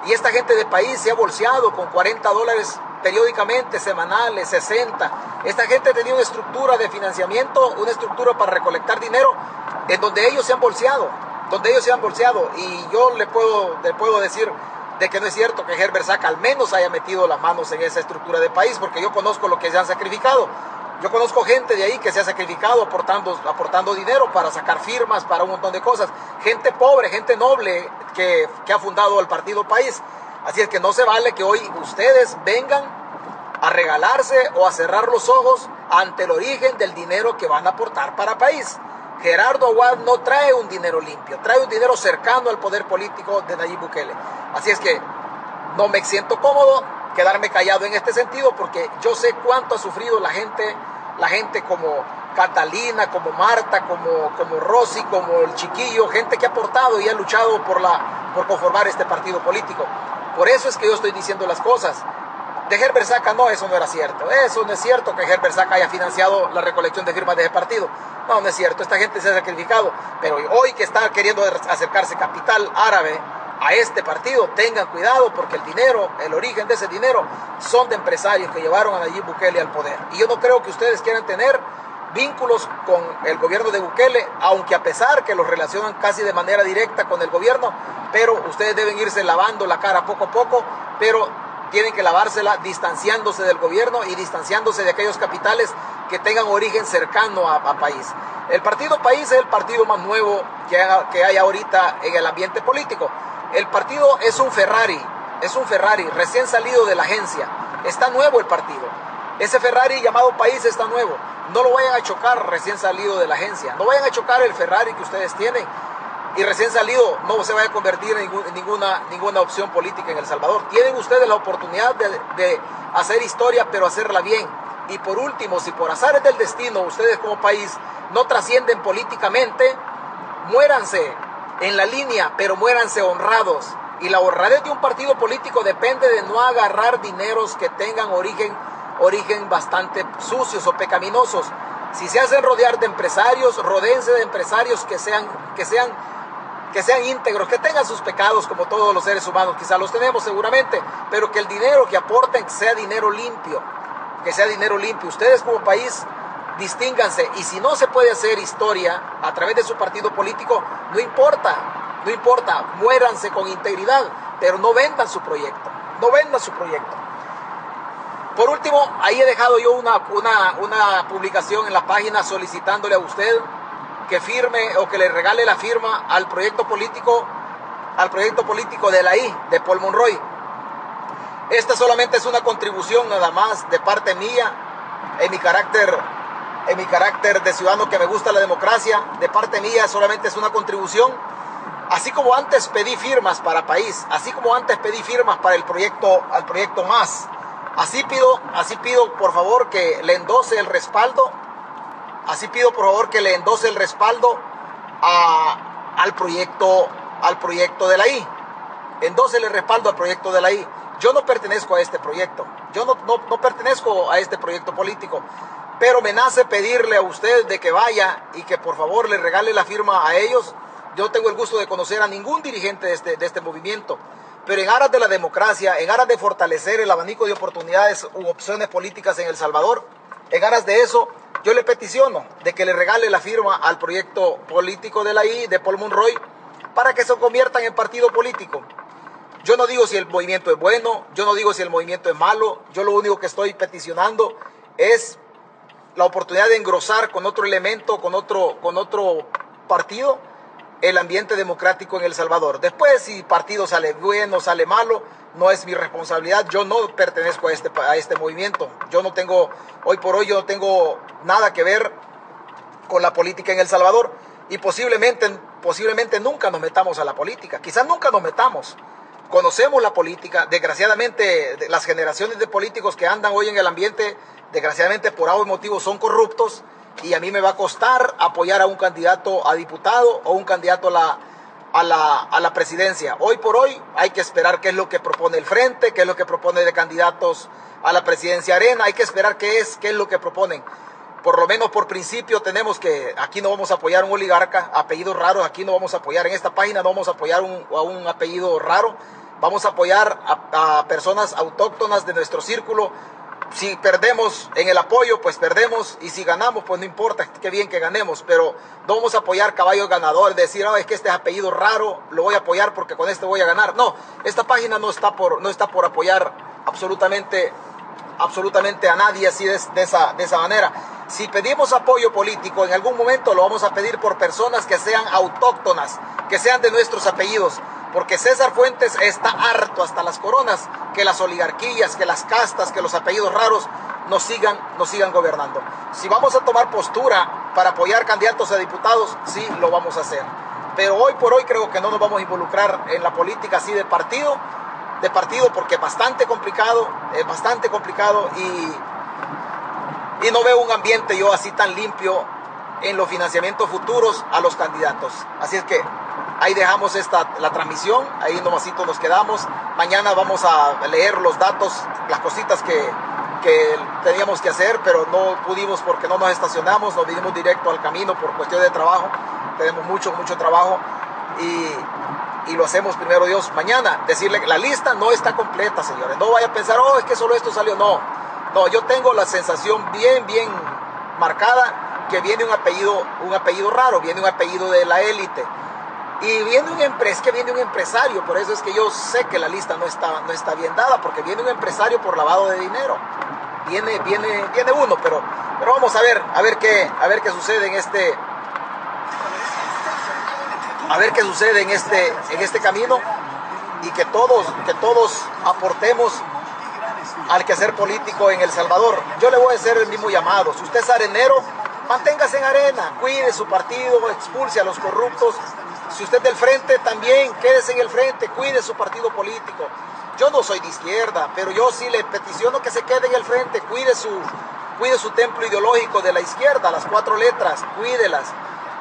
y esta gente de país se ha bolseado con 40 dólares periódicamente, semanales, 60. Esta gente tenía una estructura de financiamiento, una estructura para recolectar dinero, en donde ellos se han bolseado, donde ellos se han bolseado. Y yo le puedo, puedo decir, de que no es cierto que Herbert Sack al menos haya metido las manos en esa estructura de país, porque yo conozco lo que se han sacrificado. Yo conozco gente de ahí que se ha sacrificado aportando, aportando dinero para sacar firmas, para un montón de cosas. Gente pobre, gente noble que, que ha fundado el partido país. Así es que no se vale que hoy ustedes vengan a regalarse o a cerrar los ojos ante el origen del dinero que van a aportar para país. Gerardo Aguad no trae un dinero limpio, trae un dinero cercano al poder político de Nayib Bukele. Así es que no me siento cómodo quedarme callado en este sentido porque yo sé cuánto ha sufrido la gente, la gente como Catalina, como Marta, como, como Rosy, como el chiquillo, gente que ha aportado y ha luchado por, la, por conformar este partido político. Por eso es que yo estoy diciendo las cosas. De Herbert Saca no, eso no era cierto. Eso no es cierto que Herbert Saca haya financiado la recolección de firmas de ese partido. No, no es cierto. Esta gente se ha sacrificado. Pero hoy que está queriendo acercarse capital árabe a este partido, tengan cuidado porque el dinero, el origen de ese dinero, son de empresarios que llevaron a Nayib Bukele al poder. Y yo no creo que ustedes quieran tener vínculos con el gobierno de Bukele, aunque a pesar que los relacionan casi de manera directa con el gobierno, pero ustedes deben irse lavando la cara poco a poco, pero tienen que lavársela distanciándose del gobierno y distanciándose de aquellos capitales que tengan origen cercano a, país. El partido país es el partido más nuevo que, que hay ahorita en el ambiente político. El partido es un Ferrari, es un Ferrari recién salido de la agencia. Está nuevo el partido. Ese Ferrari llamado país está nuevo. No lo vayan a chocar recién salido de la agencia. No vayan a chocar el Ferrari que ustedes tienen y recién salido no se vaya a convertir en ninguna, ninguna opción política en El Salvador. Tienen ustedes la oportunidad de, hacer historia, pero hacerla bien. Y por último, si por azares del destino ustedes como país no trascienden políticamente, muéranse en la línea, pero muéranse honrados. Y la honradez de un partido político depende de no agarrar dineros que tengan origen, origen bastante sucios o pecaminosos. Si se hacen rodear de empresarios, rodense de empresarios que sean, que sean que sean íntegros, que tengan sus pecados como todos los seres humanos, quizá los tenemos seguramente, pero que el dinero que aporten sea dinero limpio, que sea dinero limpio. Ustedes como país distínganse y si no se puede hacer historia a través de su partido político, no importa, no importa, muéranse con integridad, pero no vendan su proyecto, no vendan su proyecto. Por último, ahí he dejado yo una, una, una publicación en la página solicitándole a usted que firme o que le regale la firma al proyecto político, al proyecto político de la I, de Paul Monroy. Esta solamente es una contribución nada más de parte mía, en mi carácter, en mi carácter de ciudadano que me gusta la democracia, de parte mía solamente es una contribución. Así como antes pedí firmas para país, así como antes pedí firmas para el proyecto, al proyecto más, así pido, así pido por favor que le endose el respaldo, así pido por favor que le endose el respaldo al proyecto, al proyecto de la I. Endose el respaldo al proyecto de la I. Yo no pertenezco a este proyecto, yo no, no, pertenezco a este proyecto político, pero me nace pedirle a usted de que vaya y que por favor le regale la firma a ellos. Yo tengo el gusto de conocer a ningún dirigente de este, de este movimiento, pero en aras de la democracia, en aras de fortalecer el abanico de oportunidades u opciones políticas en El Salvador, en aras de eso, yo le peticiono de que le regale la firma al proyecto político de la I, de Paul Monroy, para que se conviertan en partido político. Yo no digo si el movimiento es bueno, yo no digo si el movimiento es malo, yo lo único que estoy peticionando es la oportunidad de engrosar con otro elemento, con otro, con otro partido, el ambiente democrático en El Salvador. Después, si partido sale bueno, sale malo, no es mi responsabilidad. Yo no pertenezco a este, a este movimiento. Yo no tengo, hoy por hoy, yo no tengo nada que ver con la política en El Salvador y posiblemente, posiblemente nunca nos metamos a la política. Quizás nunca nos metamos conocemos la política, desgraciadamente las generaciones de políticos que andan hoy en el ambiente, desgraciadamente por algún motivo son corruptos y a mí me va a costar apoyar a un candidato a diputado o un candidato a la, a la, a la presidencia. Hoy por hoy hay que esperar qué es lo que propone el frente, qué es lo que propone de candidatos a la presidencia arena, hay que esperar qué es, qué es lo que proponen. Por lo menos por principio tenemos que, aquí no vamos a apoyar a un oligarca, apellidos raros, aquí no vamos a apoyar, en esta página no vamos a apoyar un, a un apellido raro, Vamos a apoyar a, personas autóctonas de nuestro círculo. Si perdemos en el apoyo, pues perdemos. Y si ganamos, pues no importa, qué bien que ganemos. Pero no vamos a apoyar caballos ganadores, decir, oh, es que este es apellido raro, lo voy a apoyar porque con este voy a ganar. No, esta página no está por, no está por apoyar absolutamente, absolutamente a nadie así de, esa, de esa manera. Si pedimos apoyo político, en algún momento lo vamos a pedir por personas que sean autóctonas, que sean de nuestros apellidos porque César Fuentes está harto hasta las coronas que las oligarquías, que las castas, que los apellidos raros nos sigan, nos sigan gobernando. Si vamos a tomar postura para apoyar candidatos a diputados, sí lo vamos a hacer. Pero hoy por hoy creo que no nos vamos a involucrar en la política así de partido, de partido porque es bastante complicado, es bastante complicado y, y no veo un ambiente yo así tan limpio en los financiamientos futuros a los candidatos. Así es que Ahí dejamos esta, la transmisión, ahí nomasito nos quedamos. Mañana vamos a leer los datos, las cositas que, que teníamos que hacer, pero no pudimos porque no nos estacionamos, nos vinimos directo al camino por cuestión de trabajo. Tenemos mucho, mucho trabajo y, y lo hacemos primero Dios mañana. Decirle que la lista no está completa, señores. No vaya a pensar, oh, es que solo esto salió. No, no, yo tengo la sensación bien, bien marcada que viene un apellido, un apellido raro, viene un apellido de la élite y viene un empresario, que viene un empresario, por eso es que yo sé que la lista no está, no está bien dada, porque viene un empresario por lavado de dinero. Viene, viene, viene uno, pero, pero vamos a ver, a ver qué, a ver qué sucede en este, a ver qué sucede en este, en este camino y que todos, que todos aportemos al quehacer político en El Salvador. Yo le voy a hacer el mismo llamado. Si usted es arenero, manténgase en arena, cuide su partido, expulse a los corruptos si usted es del frente, también quédese en el frente, cuide su partido político. Yo no soy de izquierda, pero yo sí le peticiono que se quede en el frente, cuide su, cuide su templo ideológico de la izquierda, las cuatro letras, cuídelas.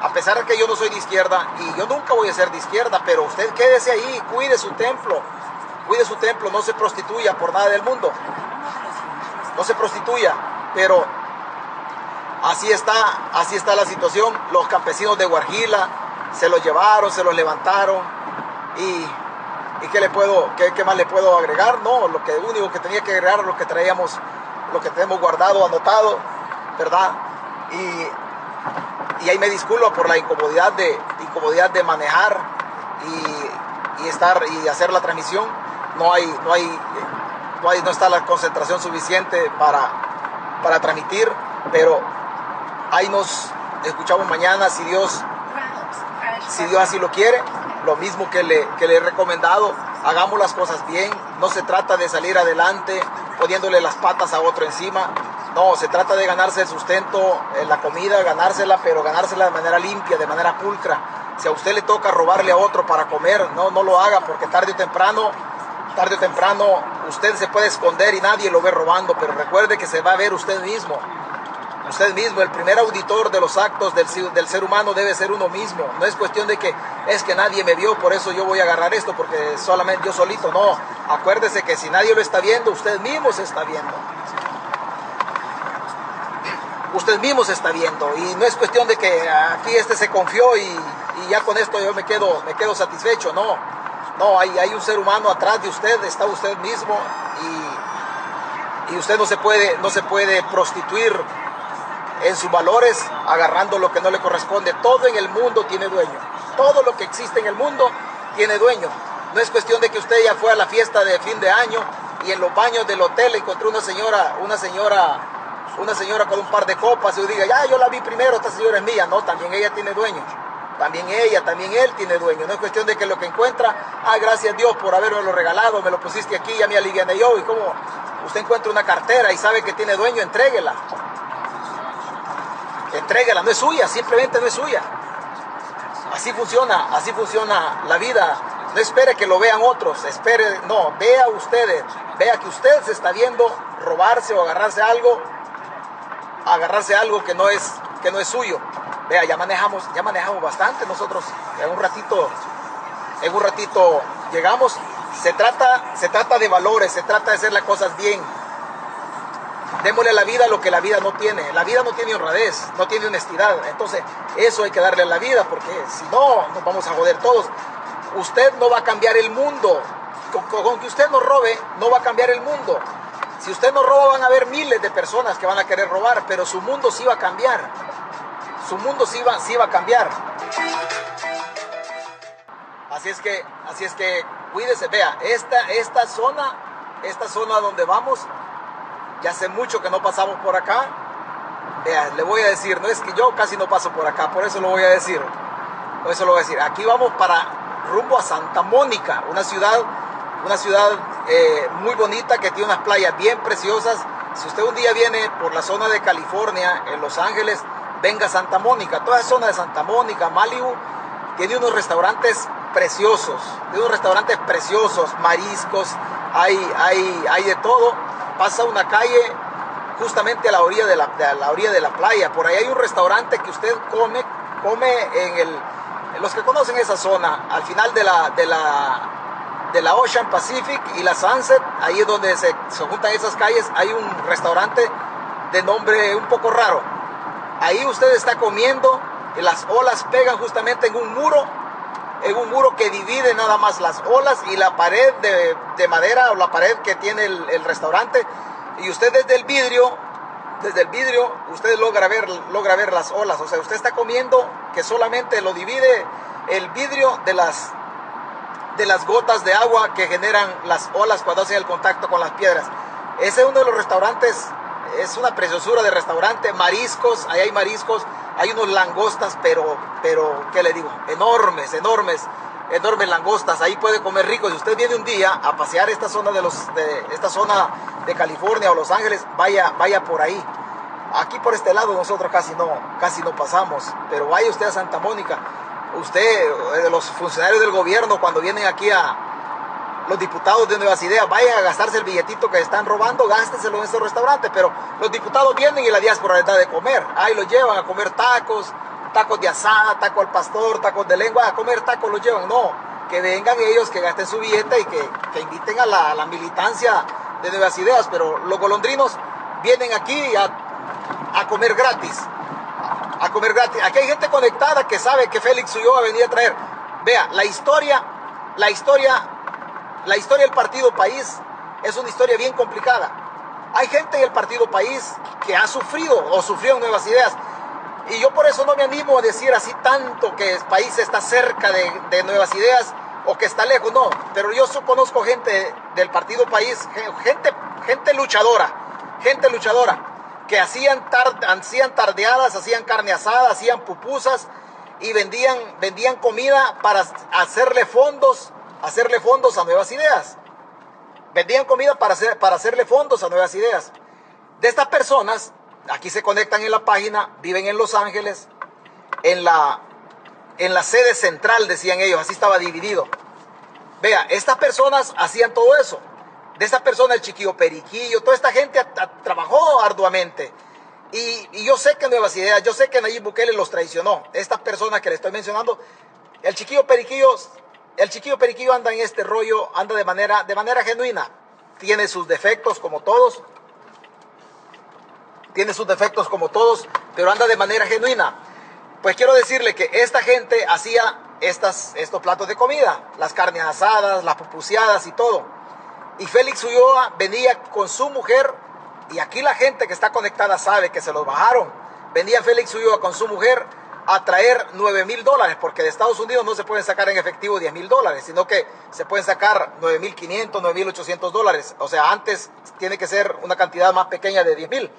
A pesar de que yo no soy de izquierda y yo nunca voy a ser de izquierda, pero usted quédese ahí, cuide su templo, cuide su templo, no se prostituya por nada del mundo. No se prostituya, pero así está, así está la situación. Los campesinos de Guarjila, se los llevaron, se los levantaron y, ¿qué, le puedo, qué, más le puedo agregar? No, lo que único que tenía que agregar lo que traíamos, lo que tenemos guardado, anotado, ¿verdad? Y, ahí me disculpo por la incomodidad de, incomodidad de manejar y, estar y hacer la transmisión. No hay, no hay, no hay, no está la concentración suficiente para, para transmitir, pero ahí nos escuchamos mañana si Dios si Dios así lo quiere, lo mismo que le, que le he recomendado hagamos las cosas bien, no se trata de salir adelante poniéndole las patas a otro encima, no, se trata de ganarse el sustento, la comida, ganársela, pero ganársela de manera limpia, de manera pulcra. Si a usted le toca robarle a otro para comer, no, no lo haga, porque tarde o temprano, tarde o temprano, usted se puede esconder y nadie lo ve robando, pero recuerde que se va a ver usted mismo usted mismo, el primer auditor de los actos del, del, ser humano debe ser uno mismo. No es cuestión de que es que nadie me vio, por eso yo voy a agarrar esto, porque solamente yo solito. No, acuérdese que si nadie lo está viendo, usted mismo se está viendo. Usted mismo se está viendo. Y no es cuestión de que aquí este se confió y, y ya con esto yo me quedo, me quedo satisfecho. No, no, hay, un ser humano atrás de usted, está usted mismo y, y usted no se puede, no se puede prostituir en sus valores, agarrando lo que no le corresponde. Todo en el mundo tiene dueño. Todo lo que existe en el mundo tiene dueño. No es cuestión de que usted ya fue a la fiesta de fin de año y en los baños del hotel encontró una señora, una señora, una señora con un par de copas y diga, ya yo la vi primero, esta señora es mía. No, también ella tiene dueño. También ella, también él tiene dueño. No es cuestión de que lo que encuentra, ah, gracias a Dios por haberme lo regalado, me lo pusiste aquí, ya me aliviané yo. Y como usted encuentra una cartera y sabe que tiene dueño, entréguela entrégala, no es suya, simplemente no es suya. Así funciona, así funciona la vida. No espere que lo vean otros, espere, no, vea ustedes, vea que usted se está viendo robarse o agarrarse algo, agarrarse algo que no es, que no es suyo. Vea, ya manejamos, ya manejamos bastante nosotros. En un ratito, en un ratito llegamos. Se trata, se trata de valores, se trata de hacer las cosas bien démosle a la vida lo que la vida no tiene. La vida no tiene honradez, no tiene honestidad. Entonces, eso hay que darle a la vida, porque si no, nos vamos a joder todos. Usted no va a cambiar el mundo. Con, que usted no robe, no va a cambiar el mundo. Si usted no roba, van a haber miles de personas que van a querer robar, pero su mundo sí va a cambiar. Su mundo sí va, sí a cambiar. Así es que, así es que cuídese, vea, esta, esta zona, esta zona donde vamos, ya hace mucho que no pasamos por acá. Vea, le voy a decir, no es que yo casi no paso por acá, por eso lo voy a decir. Por eso lo voy a decir. Aquí vamos para rumbo a Santa Mónica, una ciudad, una ciudad eh, muy bonita que tiene unas playas bien preciosas. Si usted un día viene por la zona de California, en Los Ángeles, venga Santa Mónica. Toda la zona de Santa Mónica, Malibu, tiene unos restaurantes preciosos, tiene unos restaurantes preciosos, mariscos, hay, hay, hay de todo pasa una calle justamente a la orilla de la, la orilla de la playa. Por ahí hay un restaurante que usted come, come en el, los que conocen esa zona, al final de la, de la, de la Ocean Pacific y la Sunset, ahí es donde se, se juntan esas calles, hay un restaurante de nombre un poco raro. Ahí usted está comiendo y las olas pegan justamente en un muro en un muro que divide nada más las olas y la pared de, madera o la pared que tiene el, restaurante. Y usted desde el vidrio, desde el vidrio, usted logra ver, logra ver las olas. O sea, usted está comiendo que solamente lo divide el vidrio de las, de las gotas de agua que generan las olas cuando hacen el contacto con las piedras. Ese es uno de los restaurantes, es una preciosura de restaurante, mariscos, ahí hay mariscos hay unos langostas, pero, pero, ¿qué le digo? Enormes, enormes, enormes langostas. Ahí puede comer rico. Si usted viene un día a pasear esta zona de, los, de esta zona de California o Los Ángeles, vaya, vaya por ahí. Aquí por este lado nosotros casi no, casi no pasamos, pero vaya usted a Santa Mónica. Usted, eh, los funcionarios del gobierno, cuando vienen aquí a, los diputados de Nuevas Ideas vayan a gastarse el billetito que están robando, gástenselo en estos restaurantes, pero los diputados vienen y la diáspora les da de comer, ahí los llevan a comer tacos, tacos de asada, taco al pastor, tacos de lengua, a comer tacos los llevan, no, que vengan ellos, que gasten su billete y que, que inviten a la, la, militancia de Nuevas Ideas, pero los golondrinos vienen aquí a, a comer gratis, a, comer gratis. Aquí hay gente conectada que sabe que Félix va a venir a traer. Vea, la historia, la historia la historia del Partido País es una historia bien complicada. Hay gente en el Partido País que ha sufrido o sufrió nuevas ideas. Y yo por eso no me animo a decir así tanto que el país está cerca de, nuevas ideas o que está lejos, no. Pero yo conozco gente del Partido País, gente, gente luchadora, gente luchadora, que hacían, hacían tardeadas, hacían carne asada, hacían pupusas y vendían, vendían comida para hacerle fondos hacerle fondos a nuevas ideas. Vendían comida para, hacer, para hacerle fondos a nuevas ideas. De estas personas, aquí se conectan en la página, viven en Los Ángeles, en la, en la sede central, decían ellos, así estaba dividido. Vea, estas personas hacían todo eso. De esta persona, el chiquillo Periquillo, toda esta gente trabajó arduamente. Y, yo sé que Nuevas Ideas, yo sé que Nayib Bukele los traicionó. Estas personas que le estoy mencionando, el chiquillo Periquillo, el chiquillo Periquillo anda en este rollo, anda de manera, de manera genuina. Tiene sus defectos como todos. Tiene sus defectos como todos, pero anda de manera genuina. Pues quiero decirle que esta gente hacía estas, estos platos de comida, las carnes asadas, las pupuseadas y todo. Y Félix Ulloa venía con su mujer, y aquí la gente que está conectada sabe que se los bajaron. Venía Félix Ulloa con su mujer a traer 9 mil dólares, porque de Estados Unidos no se pueden sacar en efectivo 10 mil dólares, sino que se pueden sacar 9 mil 500, 9 mil 800 dólares. O sea, antes tiene que ser una cantidad más pequeña de 10 mil.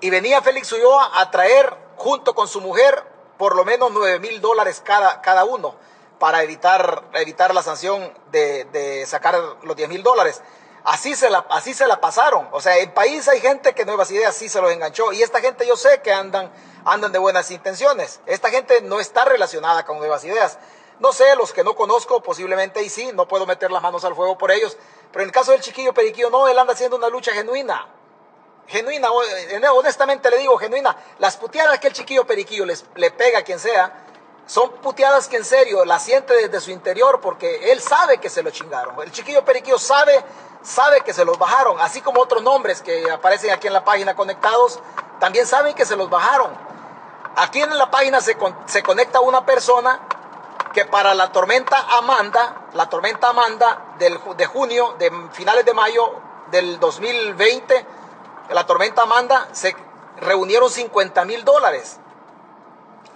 Y venía Félix Ulloa a traer junto con su mujer por lo menos 9 mil dólares cada, cada uno para evitar, evitar la sanción de, sacar los 10 mil dólares. Así se, la, así se la pasaron. O sea, en país hay gente que Nuevas Ideas sí se los enganchó. Y esta gente yo sé que andan, andan de buenas intenciones. Esta gente no está relacionada con Nuevas Ideas. No sé, los que no conozco, posiblemente y sí, no puedo meter las manos al fuego por ellos. Pero en el caso del chiquillo Periquillo, no, él anda haciendo una lucha genuina genuina, eh, honestamente le digo, genuina, las puteadas que el chiquillo periquillo les, le pega a quien sea, son puteadas que en serio la siente desde su interior porque él sabe que se lo chingaron. El chiquillo periquillo sabe, sabe que se los bajaron, así como otros nombres que aparecen aquí en la página conectados, también saben que se los bajaron. Aquí en la página se, se conecta una persona que para la tormenta Amanda, la tormenta Amanda del, de junio, de finales de mayo del 2020, la tormenta Amanda se reunieron 50 mil dólares.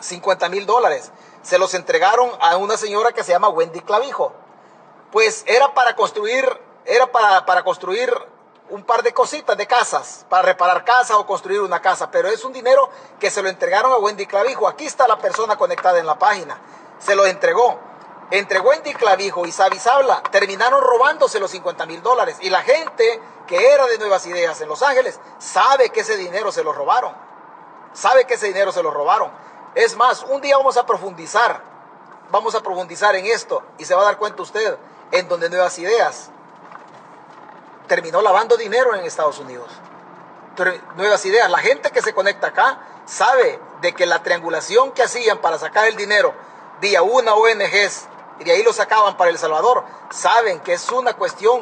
50 mil dólares. Se los entregaron a una señora que se llama Wendy Clavijo. Pues era para construir, era para, para construir un par de cositas de casas, para reparar casa o construir una casa, pero es un dinero que se lo entregaron a Wendy Clavijo. Aquí está la persona conectada en la página. Se lo entregó. Entre Wendy Clavijo y Sabi Sabla terminaron robándose los 50 mil dólares. Y la gente que era de Nuevas Ideas en Los Ángeles sabe que ese dinero se lo robaron. Sabe que ese dinero se lo robaron. Es más, un día vamos a profundizar. Vamos a profundizar en esto y se va a dar cuenta usted en donde Nuevas Ideas terminó lavando dinero en Estados Unidos. Nuevas Ideas, la gente que se conecta acá sabe de que la triangulación que hacían para sacar el dinero vía una ONGs y de ahí lo sacaban para El Salvador, saben que es una cuestión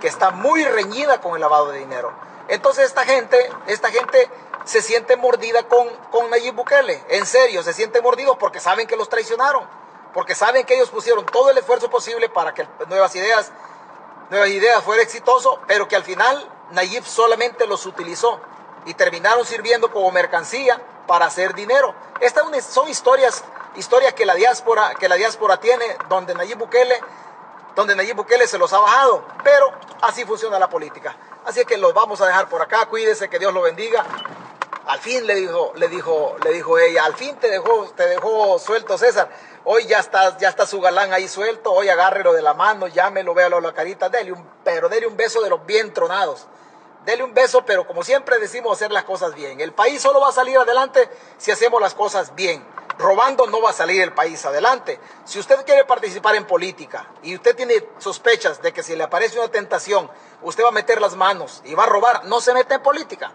que está muy reñida con el lavado de dinero. Entonces esta gente, esta gente se siente mordida con, con Nayib Bukele, en serio, se siente mordido porque saben que los traicionaron, porque saben que ellos pusieron todo el esfuerzo posible para que Nuevas Ideas, Nuevas Ideas fuera exitoso, pero que al final Nayib solamente los utilizó y terminaron sirviendo como mercancía para hacer dinero. Estas son historias historia que la diáspora, que la diáspora tiene, donde Nayib Bukele, donde se los ha bajado, pero así funciona la política. Así que los vamos a dejar por acá, cuídese, que Dios lo bendiga. Al fin le dijo, le dijo, le dijo ella, al fin te dejó, te dejó suelto César. Hoy ya está, ya está su galán ahí suelto, hoy agárrelo de la mano, llámelo, véalo la carita, dele un, pero dele un beso de los bien tronados. Dele un beso, pero como siempre decimos, hacer las cosas bien. El país solo va a salir adelante si hacemos las cosas bien. Robando no va a salir el país adelante. Si usted quiere participar en política y usted tiene sospechas de que si le aparece una tentación, usted va a meter las manos y va a robar, no se meta en política.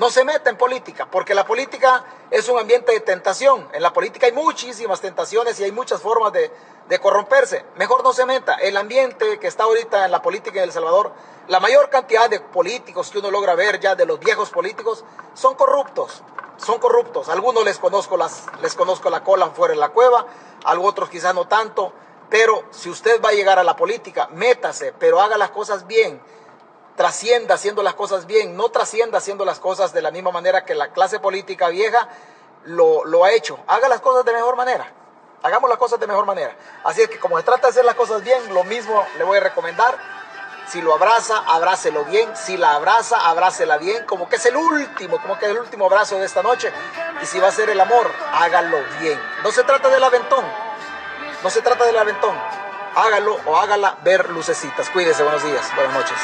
No se meta en política, porque la política es un ambiente de tentación. En la política hay muchísimas tentaciones y hay muchas formas de, corromperse. Mejor no se meta. El ambiente que está ahorita en la política en El Salvador, la mayor cantidad de políticos que uno logra ver ya de los viejos políticos son corruptos son corruptos. Algunos les conozco, las, les conozco la cola fuera de la cueva, a otros quizás no tanto, pero si usted va a llegar a la política, métase, pero haga las cosas bien, trascienda haciendo las cosas bien, no trascienda haciendo las cosas de la misma manera que la clase política vieja lo, ha hecho. Haga las cosas de mejor manera. Hagamos las cosas de mejor manera. Así es que como se trata de hacer las cosas bien, lo mismo le voy a recomendar si lo abraza, abrácelo bien. Si la abraza, abrácela bien. Como que es el último, como que es el último abrazo de esta noche. Y si va a ser el amor, hágalo bien. No se trata del aventón. No se trata del aventón. hágalo o hágala ver lucecitas. Cuídese, buenos días, buenas noches.